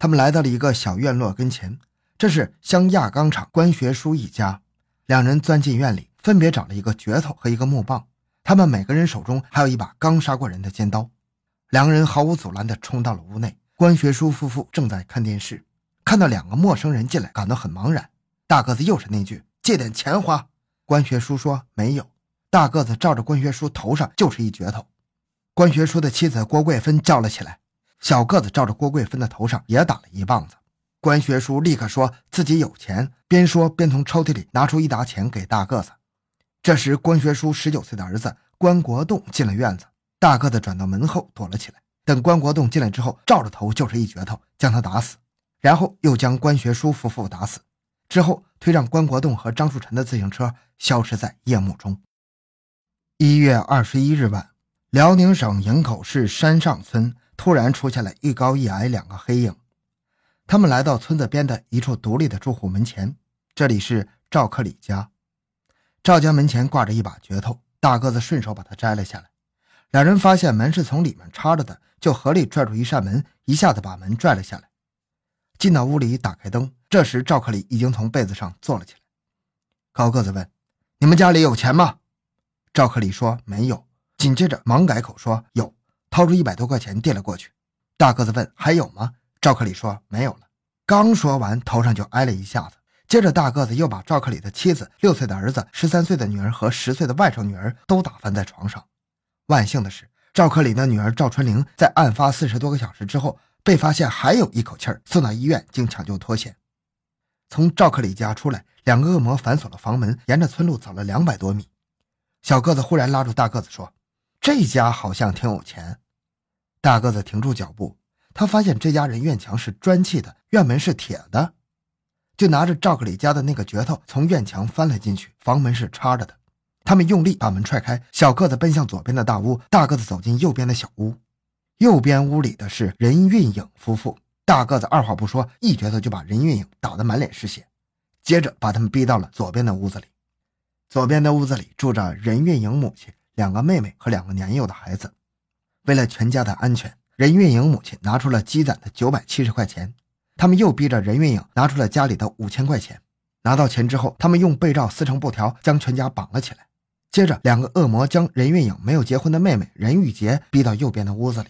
他们来到了一个小院落跟前，这是乡亚钢厂关学书一家。两人钻进院里，分别找了一个镢头和一个木棒。他们每个人手中还有一把刚杀过人的尖刀。两个人毫无阻拦地冲到了屋内。关学书夫妇正在看电视，看到两个陌生人进来，感到很茫然。大个子又是那句：“借点钱花。”关学书说：“没有。”大个子照着关学书头上就是一镢头。关学书的妻子郭桂芬叫了起来。小个子照着郭桂芬的头上也打了一棒子，关学书立刻说自己有钱，边说边从抽屉里拿出一沓钱给大个子。这时，关学书十九岁的儿子关国栋进了院子，大个子转到门后躲了起来。等关国栋进来之后，照着头就是一镢头，将他打死，然后又将关学书夫妇打死，之后推上关国栋和张树臣的自行车消失在夜幕中。一月二十一日晚，辽宁省营口市山上村。突然出现了一高一矮两个黑影，他们来到村子边的一处独立的住户门前。这里是赵克礼家。赵家门前挂着一把镢头，大个子顺手把它摘了下来。两人发现门是从里面插着的，就合力拽住一扇门，一下子把门拽了下来。进到屋里，打开灯。这时赵克礼已经从被子上坐了起来。高个子问：“你们家里有钱吗？”赵克礼说：“没有。”紧接着忙改口说：“有。”掏出一百多块钱递了过去，大个子问：“还有吗？”赵克礼说：“没有了。”刚说完，头上就挨了一下子。接着，大个子又把赵克礼的妻子、六岁的儿子、十三岁的女儿和十岁的外甥女儿都打翻在床上。万幸的是，赵克礼的女儿赵春玲在案发四十多个小时之后被发现还有一口气儿，送到医院经抢救脱险。从赵克礼家出来，两个恶魔反锁了房门，沿着村路走了两百多米。小个子忽然拉住大个子说。这家好像挺有钱，大个子停住脚步，他发现这家人院墙是砖砌的，院门是铁的，就拿着赵克礼家的那个镢头从院墙翻了进去，房门是插着的。他们用力把门踹开，小个子奔向左边的大屋，大个子走进右边的小屋。右边屋里的是任运颖夫妇，大个子二话不说，一镢头就把任运颖打得满脸是血，接着把他们逼到了左边的屋子里。左边的屋子里住着任运颖母亲。两个妹妹和两个年幼的孩子，为了全家的安全，任运颖母亲拿出了积攒的九百七十块钱。他们又逼着任运颖拿出了家里的五千块钱。拿到钱之后，他们用被罩撕成布条，将全家绑了起来。接着，两个恶魔将任运颖没有结婚的妹妹任玉洁逼到右边的屋子里。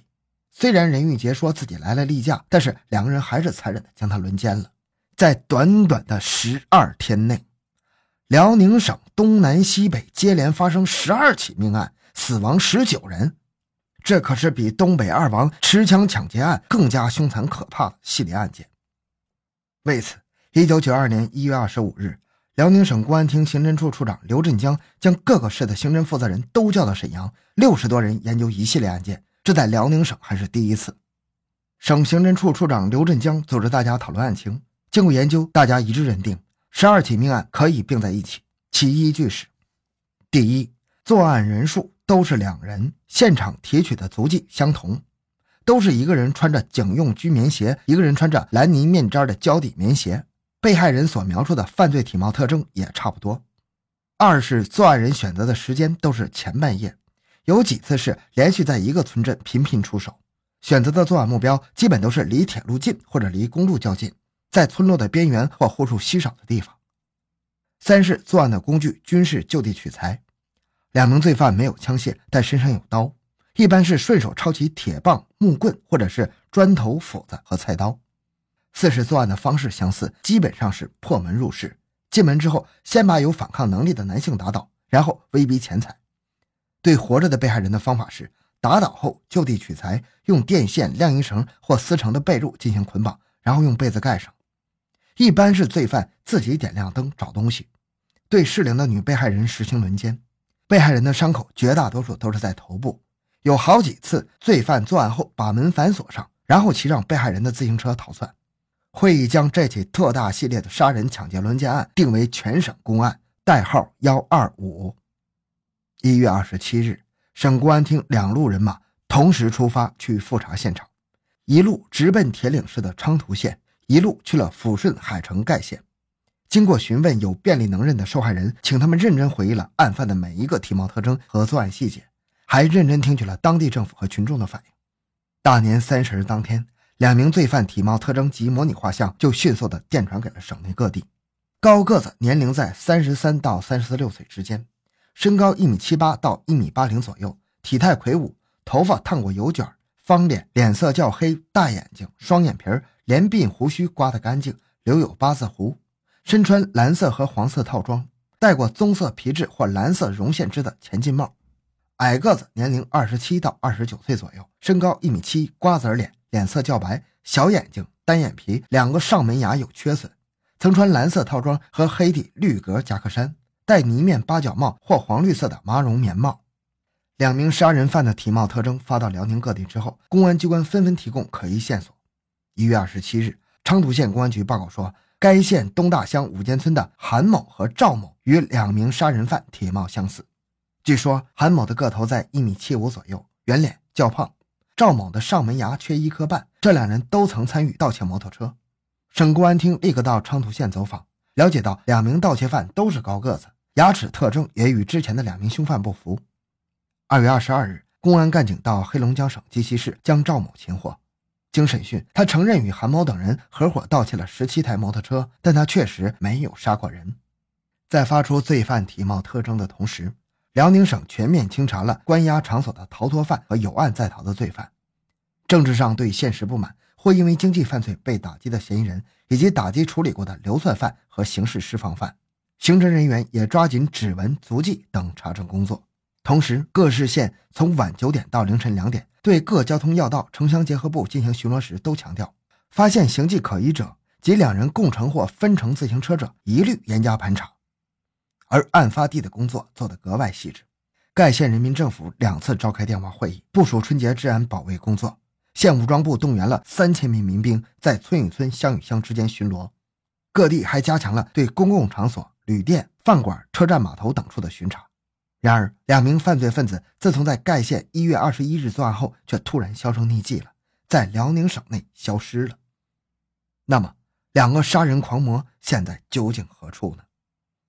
虽然任玉洁说自己来了例假，但是两个人还是残忍的将她轮奸了。在短短的十二天内。辽宁省东南西北接连发生十二起命案，死亡十九人，这可是比东北二王持枪抢劫案更加凶残可怕的系列案件。为此，一九九二年一月二十五日，辽宁省公安厅刑侦处处长刘振江将各个市的刑侦负责人都叫到沈阳，六十多人研究一系列案件，这在辽宁省还是第一次。省刑侦处处长刘振江组织大家讨论案情，经过研究，大家一致认定。十二起命案可以并在一起，其依据是：第一，作案人数都是两人，现场提取的足迹相同，都是一个人穿着警用居棉鞋，一个人穿着蓝泥面毡的胶底棉鞋，被害人所描述的犯罪体貌特征也差不多。二是作案人选择的时间都是前半夜，有几次是连续在一个村镇频频出手，选择的作案目标基本都是离铁路近或者离公路较近。在村落的边缘或户数稀少的地方。三是作案的工具均是就地取材，两名罪犯没有枪械，但身上有刀，一般是顺手抄起铁棒、木棍或者是砖头、斧子和菜刀。四是作案的方式相似，基本上是破门入室，进门之后先把有反抗能力的男性打倒，然后威逼钱财。对活着的被害人的方法是打倒后就地取材，用电线、晾衣绳或撕成的被褥进行捆绑，然后用被子盖上。一般是罪犯自己点亮灯找东西，对适龄的女被害人实行轮奸。被害人的伤口绝大多数都是在头部，有好几次罪犯作案后把门反锁上，然后骑上被害人的自行车逃窜。会议将这起特大系列的杀人、抢劫、轮奸案定为全省公案，代号幺二五。一月二十七日，省公安厅两路人马同时出发去复查现场，一路直奔铁岭市的昌图县。一路去了抚顺海城盖县，经过询问有便利能认的受害人，请他们认真回忆了案犯的每一个体貌特征和作案细节，还认真听取了当地政府和群众的反应。大年三十当天，两名罪犯体貌特征及模拟画像就迅速地电传给了省内各地。高个子，年龄在三十三到三十六岁之间，身高一米七八到一米八零左右，体态魁梧，头发烫过油卷，方脸，脸色较黑，大眼睛，双眼皮儿，连鬓胡须刮得干净，留有八字胡，身穿蓝色和黄色套装，戴过棕色皮质或蓝色绒线织的前进帽。矮个子，年龄二十七到二十九岁左右，身高一米七，瓜子脸，脸色较白，小眼睛，单眼皮，两个上门牙有缺损。曾穿蓝色套装和黑底绿格夹克衫，戴呢面八角帽或黄绿色的麻绒棉帽。两名杀人犯的体貌特征发到辽宁各地之后，公安机关纷纷提供可疑线索。一月二十七日，昌图县公安局报告说，该县东大乡五间村的韩某和赵某与两名杀人犯体貌相似。据说韩某的个头在一米七五左右，圆脸较胖；赵某的上门牙缺一颗半。这两人都曾参与盗窃摩托车。省公安厅立刻到昌图县走访，了解到两名盗窃犯都是高个子，牙齿特征也与之前的两名凶犯不符。二月二十二日，公安干警到黑龙江省鸡西市将赵某擒获。经审讯，他承认与韩某等人合伙盗窃了十七台摩托车，但他确实没有杀过人。在发出罪犯体貌特征的同时，辽宁省全面清查了关押场所的逃脱犯和有案在逃的罪犯。政治上对现实不满。或因为经济犯罪被打击的嫌疑人，以及打击处理过的流窜犯和刑事释放犯，刑侦人员也抓紧指纹、足迹等查证工作。同时，各市县从晚九点到凌晨两点，对各交通要道、城乡结合部进行巡逻时，都强调，发现形迹可疑者及两人共乘或分乘自行车者，一律严加盘查。而案发地的工作做得格外细致，盖县人民政府两次召开电话会议，部署春节治安保卫工作。县武装部动员了三千名民兵，在村与村、乡与乡之间巡逻，各地还加强了对公共场所、旅店、饭馆、车站、码头等处的巡查。然而，两名犯罪分子自从在盖县一月二十一日作案后，却突然销声匿迹了，在辽宁省内消失了。那么，两个杀人狂魔现在究竟何处呢？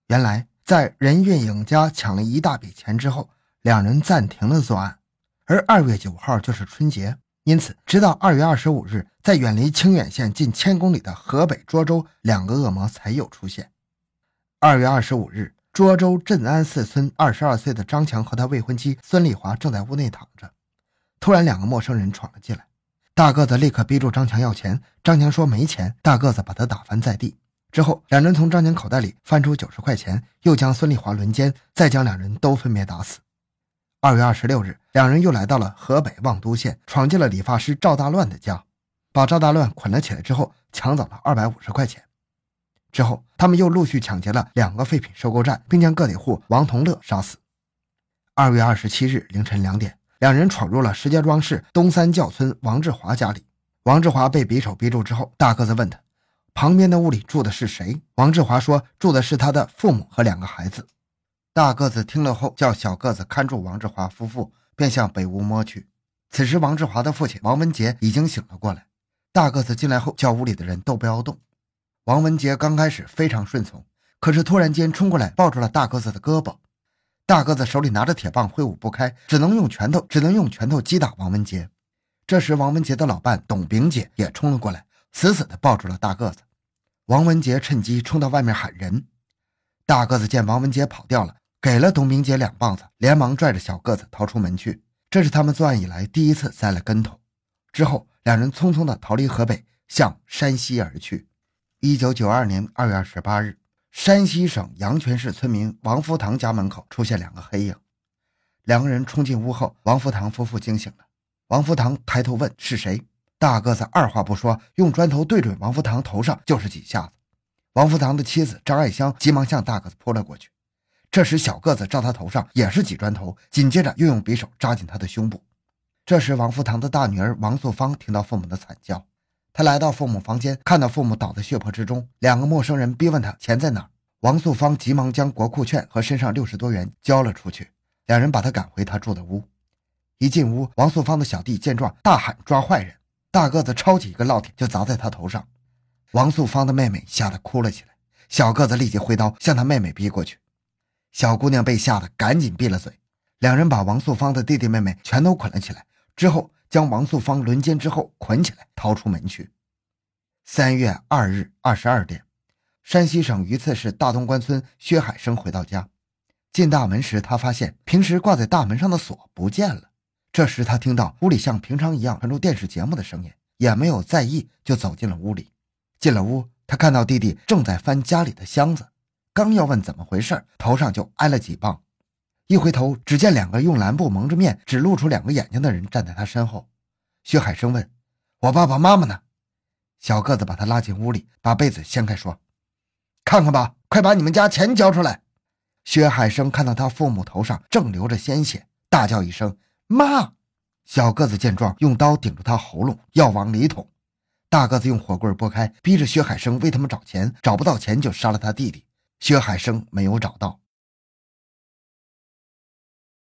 原来，在任运颖家抢了一大笔钱之后，两人暂停了作案，而二月九号就是春节。因此，直到二月二十五日，在远离清远县近千公里的河北涿州，两个恶魔才有出现。二月二十五日，涿州镇安寺村二十二岁的张强和他未婚妻孙丽华正在屋内躺着，突然两个陌生人闯了进来。大个子立刻逼住张强要钱，张强说没钱，大个子把他打翻在地。之后，两人从张强口袋里翻出九十块钱，又将孙丽华轮奸，再将两人都分别打死。二月二十六日，两人又来到了河北望都县，闯进了理发师赵大乱的家，把赵大乱捆了起来之后，抢走了二百五十块钱。之后，他们又陆续抢劫了两个废品收购站，并将个体户王同乐杀死。二月二十七日凌晨两点，两人闯入了石家庄市东三教村王志华家里。王志华被匕首逼住之后，大个子问他：“旁边的屋里住的是谁？”王志华说：“住的是他的父母和两个孩子。”大个子听了后，叫小个子看住王志华夫妇，便向北屋摸去。此时，王志华的父亲王文杰已经醒了过来。大个子进来后，叫屋里的人都不要动。王文杰刚开始非常顺从，可是突然间冲过来，抱住了大个子的胳膊。大个子手里拿着铁棒，挥舞不开，只能用拳头，只能用拳头击打王文杰。这时，王文杰的老伴董炳杰也冲了过来，死死地抱住了大个子。王文杰趁机冲到外面喊人。大个子见王文杰跑掉了。给了董明杰两棒子，连忙拽着小个子逃出门去。这是他们作案以来第一次栽了跟头。之后，两人匆匆地逃离河北，向山西而去。一九九二年二月二十八日，山西省阳泉市村民王福堂家门口出现两个黑影，两个人冲进屋后，王福堂夫妇惊醒了。王福堂抬头问是谁，大个子二话不说，用砖头对准王福堂头上就是几下子。王福堂的妻子张爱香急忙向大个子扑了过去。这时，小个子照他头上也是几砖头，紧接着又用匕首扎进他的胸部。这时，王福堂的大女儿王素芳听到父母的惨叫，他来到父母房间，看到父母倒在血泊之中，两个陌生人逼问他钱在哪。王素芳急忙将国库券和身上六十多元交了出去，两人把他赶回他住的屋。一进屋，王素芳的小弟见状大喊抓坏人，大个子抄起一个烙铁就砸在他头上。王素芳的妹妹吓得哭了起来，小个子立即挥刀向他妹妹逼过去。小姑娘被吓得赶紧闭了嘴，两人把王素芳的弟弟妹妹全都捆了起来，之后将王素芳轮奸之后捆起来，逃出门去。三月二日二十二点，山西省榆次市大东关村薛海生回到家，进大门时，他发现平时挂在大门上的锁不见了。这时，他听到屋里像平常一样传出电视节目的声音，也没有在意，就走进了屋里。进了屋，他看到弟弟正在翻家里的箱子，刚要问怎么回事，头上就挨了几棒。一回头，只见两个用蓝布蒙着面、只露出两个眼睛的人站在他身后。薛海生问：“我爸爸妈妈呢？”小个子把他拉进屋里，把被子掀开，说：“看看吧，快把你们家钱交出来。”薛海生看到他父母头上正流着鲜血，大叫一声：“妈！”小个子见状，用刀顶住他喉咙，要往里捅。大个子用火棍拨开，逼着薛海生为他们找钱，找不到钱就杀了他弟弟。薛海生没有找到。